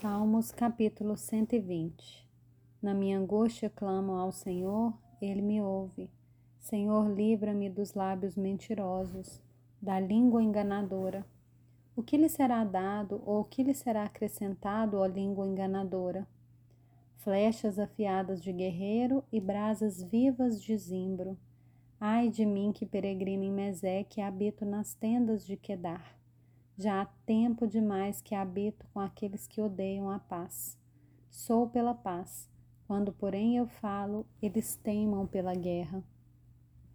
Salmos capítulo 120 Na minha angústia clamo ao Senhor, Ele me ouve. Senhor, livra-me dos lábios mentirosos, da língua enganadora. O que lhe será dado ou o que lhe será acrescentado, ó língua enganadora? Flechas afiadas de guerreiro e brasas vivas de zimbro. Ai de mim que peregrino em Meseque e habito nas tendas de Quedar. Já há tempo demais que habito com aqueles que odeiam a paz. Sou pela paz. Quando, porém, eu falo, eles teimam pela guerra.